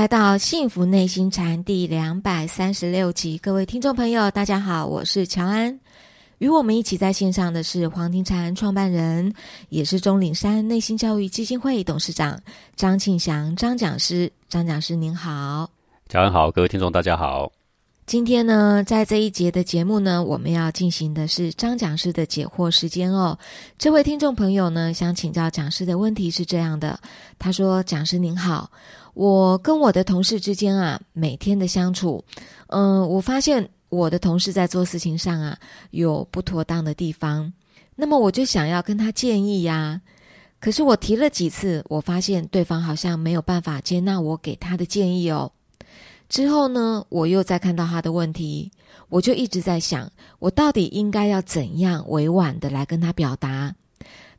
来到《幸福内心禅》第两百三十六集，各位听众朋友，大家好，我是乔安。与我们一起在线上的是黄庭禅创办人，也是钟岭山内心教育基金会董事长张庆祥张讲师。张讲师您好，乔安好，各位听众大家好。今天呢，在这一节的节目呢，我们要进行的是张讲师的解惑时间哦。这位听众朋友呢，想请教讲师的问题是这样的，他说：“讲师您好。”我跟我的同事之间啊，每天的相处，嗯，我发现我的同事在做事情上啊有不妥当的地方，那么我就想要跟他建议呀。可是我提了几次，我发现对方好像没有办法接纳我给他的建议哦。之后呢，我又再看到他的问题，我就一直在想，我到底应该要怎样委婉的来跟他表达？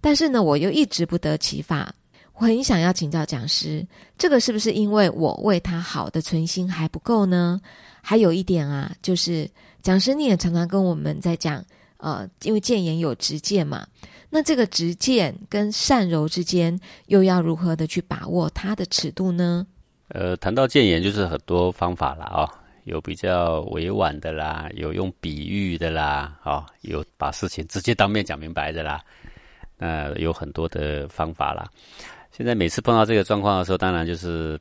但是呢，我又一直不得其法。我很想要请教讲师，这个是不是因为我为他好的存心还不够呢？还有一点啊，就是讲师你也常常跟我们在讲，呃，因为谏言有直谏嘛，那这个直谏跟善柔之间，又要如何的去把握它的尺度呢？呃，谈到谏言，就是很多方法啦，哦，有比较委婉的啦，有用比喻的啦，哦，有把事情直接当面讲明白的啦，那有很多的方法啦。现在每次碰到这个状况的时候，当然就是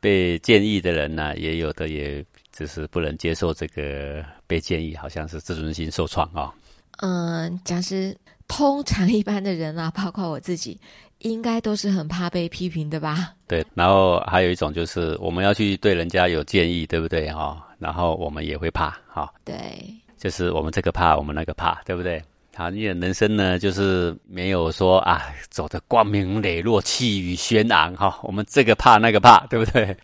被建议的人呢，也有的也只是不能接受这个被建议，好像是自尊心受创啊。嗯，讲师通常一般的人啊，包括我自己，应该都是很怕被批评的吧？对。然后还有一种就是我们要去对人家有建议，对不对哈？然后我们也会怕哈。对。就是我们这个怕，我们那个怕，对不对？好，你的人生呢，就是没有说啊，走的光明磊落、气宇轩昂哈。我们这个怕那个怕，对不对？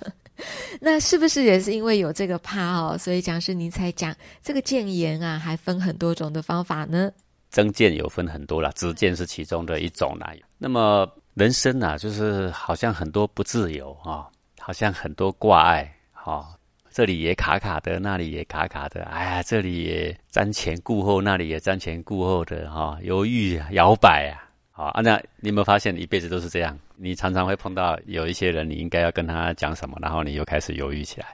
那是不是也是因为有这个怕哦，所以讲师您才讲这个谏言啊，还分很多种的方法呢？增谏有分很多啦，直谏是其中的一种啦。那么人生啊，就是好像很多不自由啊，好像很多挂碍哈。这里也卡卡的，那里也卡卡的，哎呀，这里也瞻前顾后，那里也瞻前顾后的，哈，犹豫摇摆啊，好啊，那你有没有发现，你一辈子都是这样？你常常会碰到有一些人，你应该要跟他讲什么，然后你又开始犹豫起来，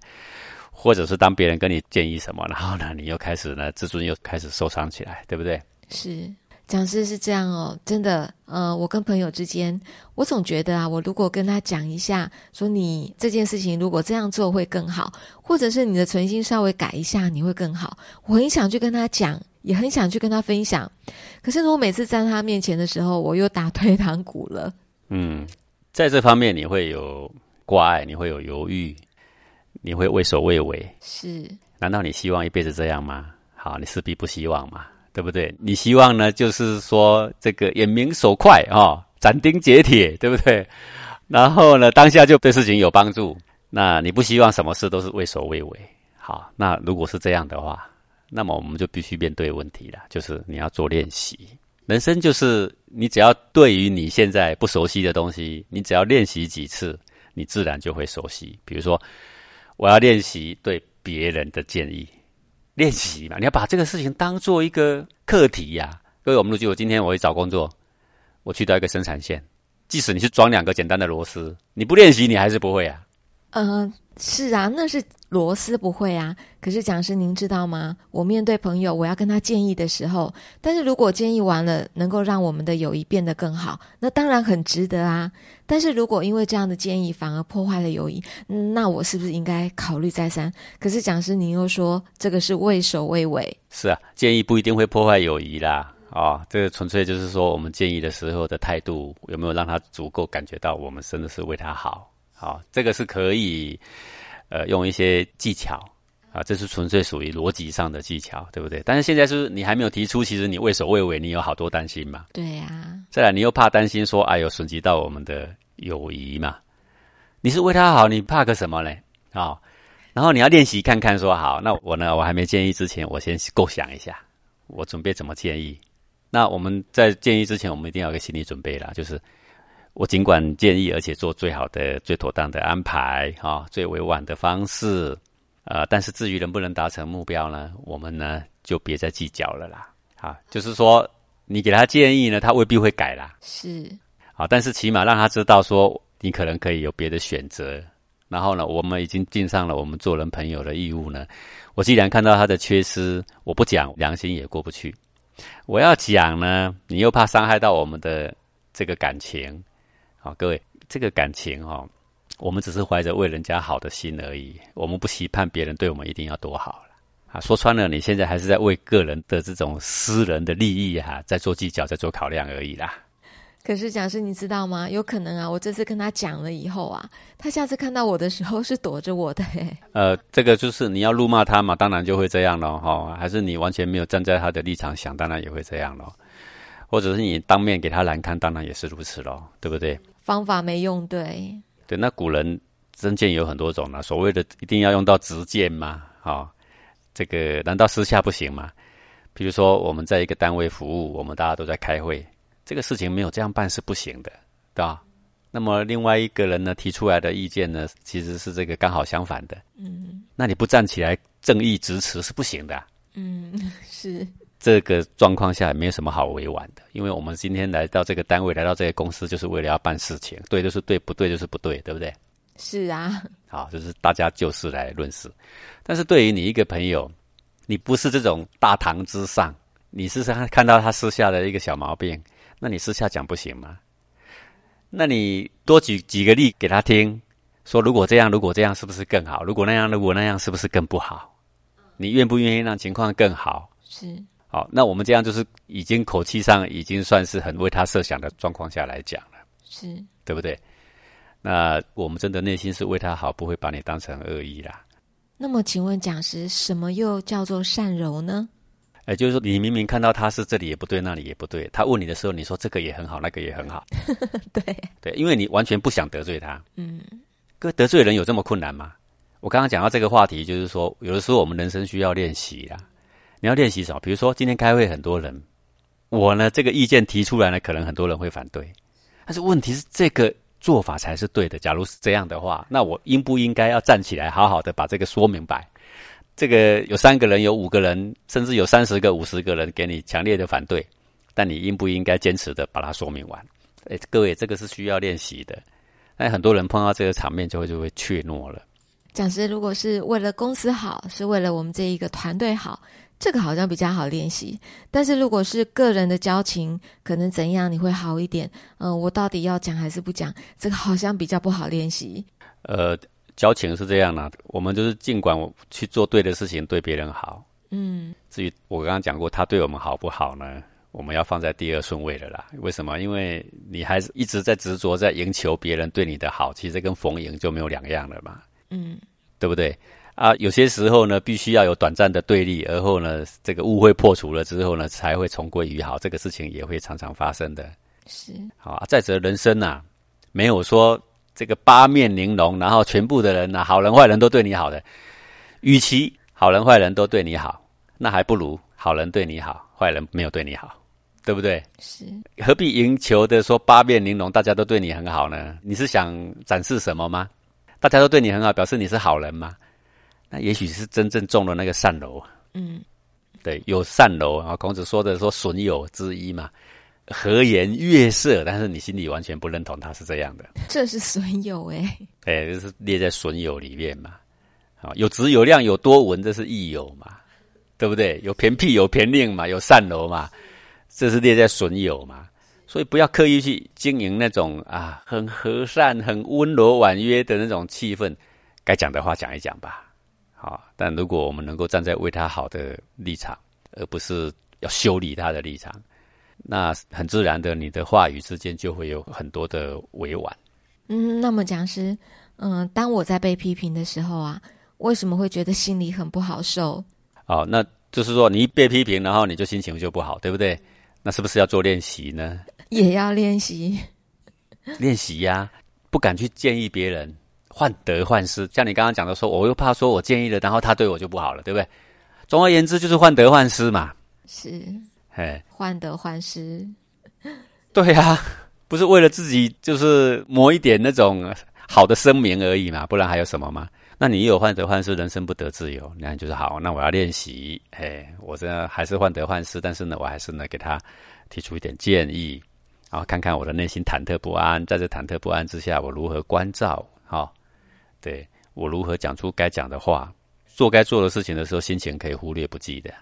或者是当别人跟你建议什么，然后呢，你又开始呢，自尊又开始受伤起来，对不对？是。讲师是这样哦，真的，呃，我跟朋友之间，我总觉得啊，我如果跟他讲一下，说你这件事情如果这样做会更好，或者是你的存心稍微改一下，你会更好。我很想去跟他讲，也很想去跟他分享，可是我每次在他面前的时候，我又打退堂鼓了。嗯，在这方面你会有挂碍，你会有犹豫，你会畏首畏尾。是？难道你希望一辈子这样吗？好，你势必不希望嘛。对不对？你希望呢，就是说这个眼明手快啊，斩钉截铁，对不对？然后呢，当下就对事情有帮助。那你不希望什么事都是畏首畏尾。好，那如果是这样的话，那么我们就必须面对问题了，就是你要做练习。人生就是你只要对于你现在不熟悉的东西，你只要练习几次，你自然就会熟悉。比如说，我要练习对别人的建议。练习嘛，你要把这个事情当做一个课题呀。各位，我们录记，我今天我去找工作，我去到一个生产线，即使你是装两个简单的螺丝，你不练习，你还是不会啊。嗯。是啊，那是螺丝不会啊。可是讲师，您知道吗？我面对朋友，我要跟他建议的时候，但是如果建议完了能够让我们的友谊变得更好，那当然很值得啊。但是如果因为这样的建议反而破坏了友谊，那我是不是应该考虑再三？可是讲师，您又说这个是畏首畏尾。是啊，建议不一定会破坏友谊啦。啊，这个纯粹就是说，我们建议的时候的态度有没有让他足够感觉到我们真的是为他好。好，这个是可以，呃，用一些技巧啊，这是纯粹属于逻辑上的技巧，对不对？但是现在是你还没有提出，其实你畏首畏尾，你有好多担心嘛？对呀。再来，你又怕担心说，哎呦，损及到我们的友谊嘛？你是为他好，你怕个什么嘞？啊，然后你要练习看看，说好，那我呢，我还没建议之前，我先构想一下，我准备怎么建议。那我们在建议之前，我们一定要有个心理准备啦，就是。我尽管建议，而且做最好的、最妥当的安排，哈，最委婉的方式，呃，但是至于能不能达成目标呢？我们呢就别再计较了啦，啊，就是说你给他建议呢，他未必会改啦，是，啊，但是起码让他知道说你可能可以有别的选择，然后呢，我们已经尽上了我们做人朋友的义务呢。我既然看到他的缺失，我不讲，良心也过不去。我要讲呢，你又怕伤害到我们的这个感情。好，各位，这个感情哈，我们只是怀着为人家好的心而已，我们不期盼别人对我们一定要多好了。啊，说穿了，你现在还是在为个人的这种私人的利益哈，在做计较，在做考量而已啦。可是讲师，你知道吗？有可能啊，我这次跟他讲了以后啊，他下次看到我的时候是躲着我的。呃，这个就是你要怒骂他嘛，当然就会这样咯。哈。还是你完全没有站在他的立场想，当然也会这样咯。或者是你当面给他难堪，当然也是如此咯，对不对？方法没用对。对，那古人真剑有很多种呢，所谓的一定要用到直剑吗？哦，这个难道私下不行吗？比如说我们在一个单位服务，我们大家都在开会。这个事情没有这样办是不行的，对吧？那么另外一个人呢提出来的意见呢，其实是这个刚好相反的。嗯，那你不站起来正义支持是不行的。嗯，是这个状况下没有什么好委婉的，因为我们今天来到这个单位，来到这个公司，就是为了要办事情，对就是对，不对就是不对，对不对？是啊。好，就是大家就事来论事。但是对于你一个朋友，你不是这种大堂之上，你是看看到他私下的一个小毛病。那你私下讲不行吗？那你多举几个例给他听，说如果这样，如果这样，是不是更好？如果那样，如果那样，是不是更不好？你愿不愿意让情况更好？是。好，那我们这样就是已经口气上已经算是很为他设想的状况下来讲了，是对不对？那我们真的内心是为他好，不会把你当成恶意啦。那么，请问讲师，什么又叫做善柔呢？哎，就是说，你明明看到他是这里也不对，那里也不对，他问你的时候，你说这个也很好，那个也很好，对对，因为你完全不想得罪他。嗯，哥得罪人有这么困难吗？我刚刚讲到这个话题，就是说，有的时候我们人生需要练习啦。你要练习什么？比如说，今天开会很多人，我呢这个意见提出来呢，可能很多人会反对，但是问题是这个做法才是对的。假如是这样的话，那我应不应该要站起来，好好的把这个说明白？这个有三个人，有五个人，甚至有三十个、五十个人给你强烈的反对，但你应不应该坚持的把它说明完？哎，各位，这个是需要练习的。那很多人碰到这个场面就会就会怯懦了。讲师，如果是为了公司好，是为了我们这一个团队好，这个好像比较好练习。但是如果是个人的交情，可能怎样你会好一点？嗯，我到底要讲还是不讲？这个好像比较不好练习。呃。交情是这样的，我们就是尽管我去做对的事情，对别人好。嗯，至于我刚刚讲过，他对我们好不好呢？我们要放在第二顺位的啦。为什么？因为你还是一直在执着在赢求别人对你的好，其实跟逢迎就没有两样了嘛。嗯，对不对？啊，有些时候呢，必须要有短暂的对立，而后呢，这个误会破除了之后呢，才会重归于好。这个事情也会常常发生的。是，好，啊再者人生呐，没有说。这个八面玲珑，然后全部的人呐，好人坏人都对你好的。与其好人坏人都对你好，那还不如好人对你好，坏人没有对你好，对不对？是何必赢球的说八面玲珑，大家都对你很好呢？你是想展示什么吗？大家都对你很好，表示你是好人吗？那也许是真正中了那个善楼。嗯，对，有善楼啊。孔子说的说损友之一嘛。和颜悦色，但是你心里完全不认同他是这样的。这是损友哎，哎，就是列在损友里面嘛。啊，有质有量有多闻，这是益友嘛，对不对？有偏僻有偏令嘛，有善楼嘛，这是列在损友嘛。所以不要刻意去经营那种啊很和善、很温柔婉约的那种气氛，该讲的话讲一讲吧。好，但如果我们能够站在为他好的立场，而不是要修理他的立场。那很自然的，你的话语之间就会有很多的委婉。嗯，那么讲师，嗯，当我在被批评的时候啊，为什么会觉得心里很不好受？哦，那就是说你一被批评，然后你就心情就不好，对不对？那是不是要做练习呢？也要练习，练习呀，不敢去建议别人，患得患失。像你刚刚讲的说，我又怕说我建议了，然后他对我就不好了，对不对？总而言之，就是患得患失嘛。是。哎，患得患失，对呀，不是为了自己，就是磨一点那种好的声明而已嘛，不然还有什么吗？那你有患得患失，人生不得自由，那就是好。那我要练习，哎，我这还是患得患失，但是呢，我还是呢给他提出一点建议，然后看看我的内心忐忑不安，在这忐忑不安之下，我如何关照？好，对，我如何讲出该讲的话，做该做的事情的时候，心情可以忽略不计的。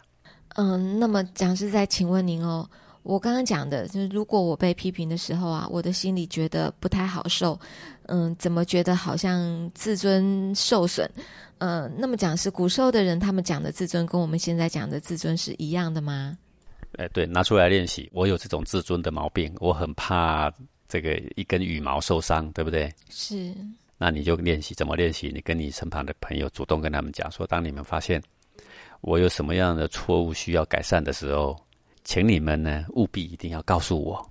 嗯，那么讲师在请问您哦，我刚刚讲的就是，如果我被批评的时候啊，我的心里觉得不太好受，嗯，怎么觉得好像自尊受损？嗯，那么讲是古时候的人，他们讲的自尊跟我们现在讲的自尊是一样的吗？哎，对，拿出来练习。我有这种自尊的毛病，我很怕这个一根羽毛受伤，对不对？是。那你就练习怎么练习？你跟你身旁的朋友主动跟他们讲说，当你们发现我有什么样的错误需要改善的时候，请你们呢务必一定要告诉我。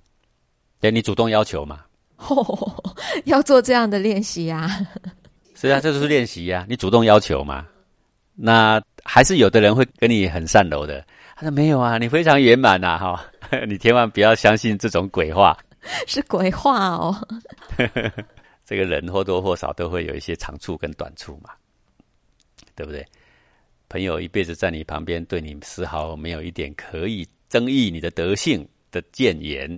对，你主动要求嘛。要做这样的练习啊。是啊，这就是练习呀。你主动要求嘛。那还是有的人会跟你很善柔的。他说没有啊，你非常圆满呐，哈，你千万不要相信这种鬼话。是鬼话哦。这个人或多或少都会有一些长处跟短处嘛，对不对？朋友一辈子在你旁边，对你丝毫没有一点可以争议你的德性的谏言，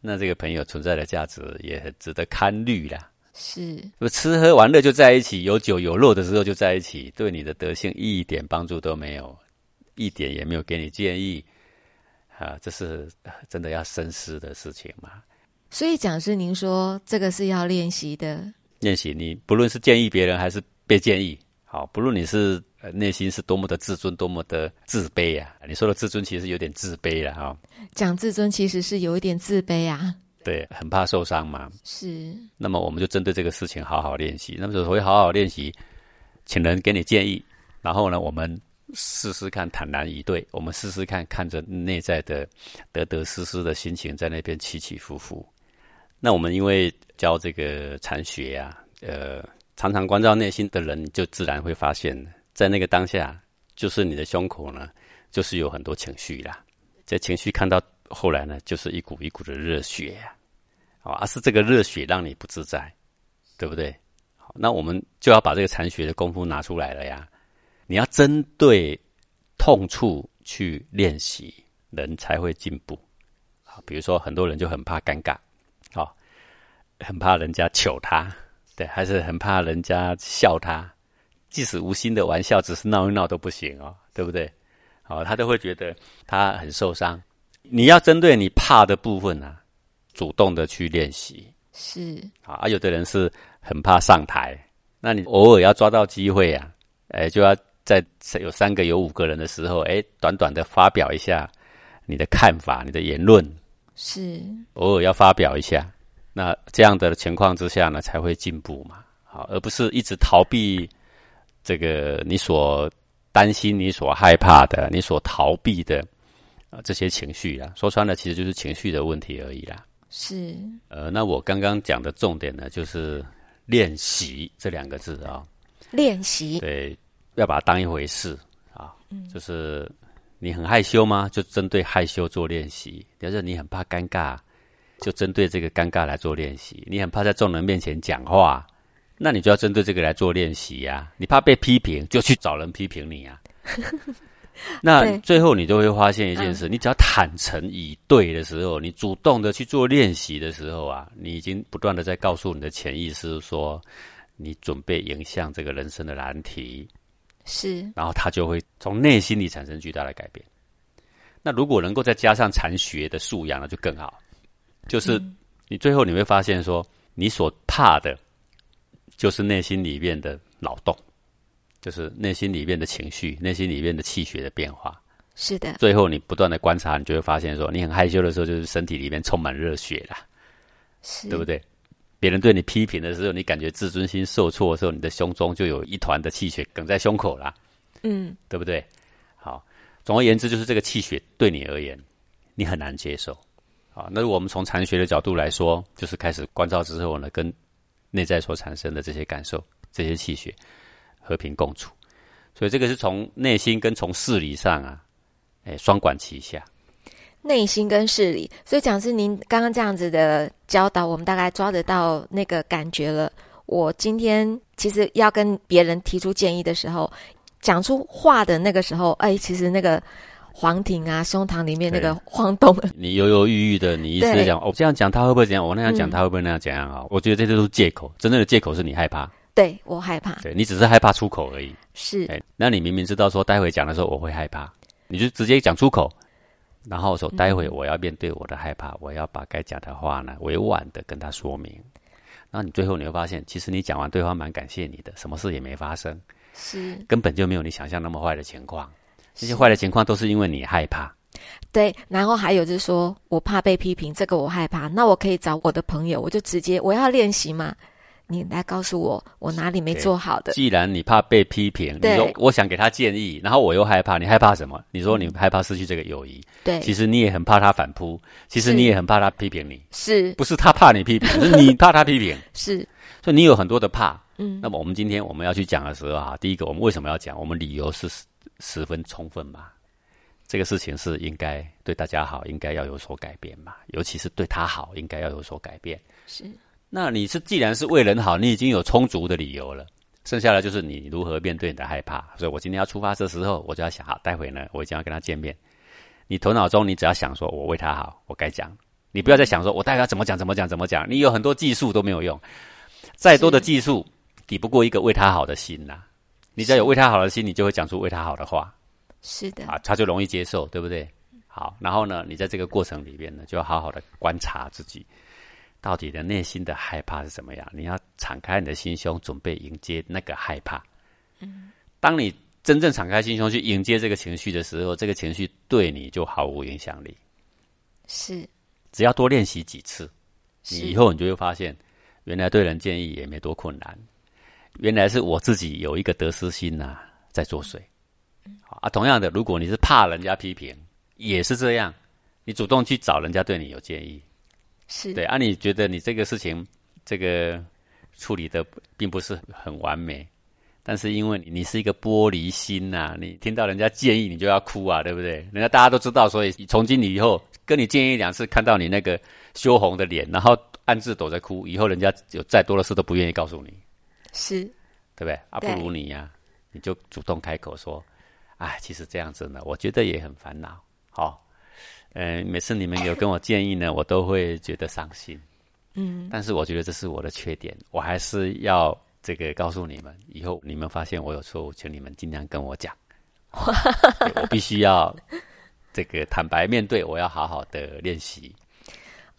那这个朋友存在的价值也很值得堪虑啦。是，不吃喝玩乐就在一起，有酒有肉的时候就在一起，对你的德性一点帮助都没有，一点也没有给你建议，啊，这是真的要深思的事情嘛。所以讲师，您说这个是要练习的。练习，你不论是建议别人还是被建议，好，不论你是内心是多么的自尊，多么的自卑啊！你说的自尊其实有点自卑了哈。讲自尊其实是有一点自卑啊。对，很怕受伤嘛。是。那么我们就针对这个事情好好练习。那么所谓好好练习，请人给你建议，然后呢，我们试试看坦然以对，我们试试看看着内在的得得失失的心情在那边起起伏伏。那我们因为教这个禅学呀，呃，常常关照内心的人，就自然会发现，在那个当下，就是你的胸口呢，就是有很多情绪啦。这情绪看到后来呢，就是一股一股的热血呀，啊，而是这个热血让你不自在，对不对？好，那我们就要把这个禅学的功夫拿出来了呀。你要针对痛处去练习，人才会进步。好，比如说很多人就很怕尴尬。好，很怕人家糗他，对，还是很怕人家笑他，即使无心的玩笑，只是闹一闹都不行哦，对不对？哦，他都会觉得他很受伤。你要针对你怕的部分啊，主动的去练习。是啊，有的人是很怕上台，那你偶尔要抓到机会啊，哎，就要在有三个、有五个人的时候，哎，短短的发表一下你的看法、你的言论。是偶尔要发表一下，那这样的情况之下呢，才会进步嘛。好，而不是一直逃避这个你所担心、你所害怕的、你所逃避的啊这些情绪啊。说穿了，其实就是情绪的问题而已啦。是呃，那我刚刚讲的重点呢，就是练习这两个字啊。练习对，要把它当一回事啊。嗯，就是。你很害羞吗？就针对害羞做练习。比如说你很怕尴尬，就针对这个尴尬来做练习。你很怕在众人面前讲话，那你就要针对这个来做练习呀。你怕被批评，就去找人批评你啊。那最后你就会发现一件事：你只要坦诚以对的时候，你主动的去做练习的时候啊，你已经不断的在告诉你的潜意识说，你准备迎向这个人生的难题。是，然后他就会从内心里产生巨大的改变。那如果能够再加上禅学的素养，那就更好。就是你最后你会发现，说你所怕的，就是内心里面的脑洞，就是内心里面的情绪，内心里面的气血的变化。是的。最后你不断的观察，你就会发现，说你很害羞的时候，就是身体里面充满热血啦，是对不对？别人对你批评的时候，你感觉自尊心受挫的时候，你的胸中就有一团的气血梗在胸口啦，嗯，对不对？好，总而言之，就是这个气血对你而言，你很难接受。好，那我们从禅学的角度来说，就是开始关照之后呢，跟内在所产生的这些感受、这些气血和平共处。所以这个是从内心跟从事理上啊，哎，双管齐下。内心跟事理，所以讲是您刚刚这样子的教导，我们大概抓得到那个感觉了。我今天其实要跟别人提出建议的时候，讲出话的那个时候，哎，其实那个黄庭啊，胸膛里面那个晃动，你犹犹豫豫的，你一直讲，我这样讲他会不会怎样？我那样讲他会不会那样怎样啊？我觉得这些都是借口，真正的借口是你害怕。对我害怕，对你只是害怕出口而已。是，哎，那你明明知道说待会讲的时候我会害怕，你就直接讲出口，然后说待会我要面对我的害怕，我要把该讲的话呢委婉的跟他说明。那你最后你会发现，其实你讲完，对方蛮感谢你的，什么事也没发生，是根本就没有你想象那么坏的情况。这些坏的情况都是因为你害怕。对，然后还有就是说我怕被批评，这个我害怕，那我可以找我的朋友，我就直接我要练习嘛。你来告诉我，我哪里没做好的？既然你怕被批评，你说我想给他建议，然后我又害怕，你害怕什么？你说你害怕失去这个友谊，对，其实你也很怕他反扑，其实你也很怕他批评你，是不是他怕你批评，是你怕他批评？是，所以你有很多的怕。嗯，那么我们今天我们要去讲的时候啊，第一个我们为什么要讲？我们理由是十分充分嘛。这个事情是应该对大家好，应该要有所改变嘛，尤其是对他好，应该要有所改变。是。那你是既然是为人好，你已经有充足的理由了，剩下的就是你如何面对你的害怕。所以我今天要出发的时候，我就要想，好，待会呢，我一定要跟他见面。你头脑中你只要想说，我为他好，我该讲。你不要再想说，我待会要怎么讲，怎么讲，怎么讲。你有很多技术都没有用，再多的技术抵不过一个为他好的心呐。你只要有为他好的心，你就会讲出为他好的话。是的啊，他就容易接受，对不对？好，然后呢，你在这个过程里边呢，就要好好的观察自己。到底的内心的害怕是怎么样？你要敞开你的心胸，准备迎接那个害怕。嗯，当你真正敞开心胸去迎接这个情绪的时候，这个情绪对你就毫无影响力。是，只要多练习几次，你以后你就会发现，原来对人建议也没多困难。原来是我自己有一个得失心呐，在作祟。啊，同样的，如果你是怕人家批评，也是这样，你主动去找人家对你有建议。是对啊，你觉得你这个事情，这个处理的并不是很完美，但是因为你是一个玻璃心呐，你听到人家建议你就要哭啊，对不对？人家大家都知道，所以从今以后跟你建议两次，看到你那个羞红的脸，然后暗自躲在哭，以后人家有再多的事都不愿意告诉你，是，对不对？啊，不如你呀，你就主动开口说，哎，其实这样子呢，我觉得也很烦恼，好。嗯，每次你们有跟我建议呢，我都会觉得伤心。嗯，但是我觉得这是我的缺点，我还是要这个告诉你们，以后你们发现我有错误，请你们尽量跟我讲。我必须要这个坦白面对，我要好好的练习。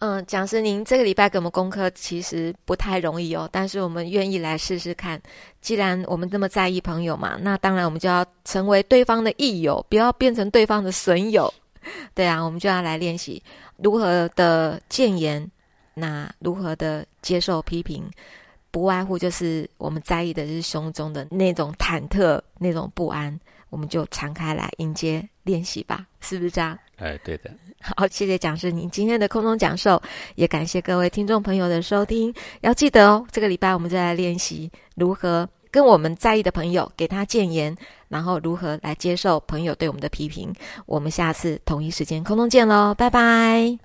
嗯，讲师，您这个礼拜给我们功课其实不太容易哦，但是我们愿意来试试看。既然我们这么在意朋友嘛，那当然我们就要成为对方的益友，不要变成对方的损友。对啊，我们就要来练习如何的谏言，那如何的接受批评，不外乎就是我们在意的是胸中的那种忐忑、那种不安，我们就敞开来迎接练习吧，是不是这样？哎，对的。好，谢谢讲师您今天的空中讲授，也感谢各位听众朋友的收听。要记得哦，这个礼拜我们就来练习如何。跟我们在意的朋友给他谏言，然后如何来接受朋友对我们的批评。我们下次同一时间空中见喽，拜拜。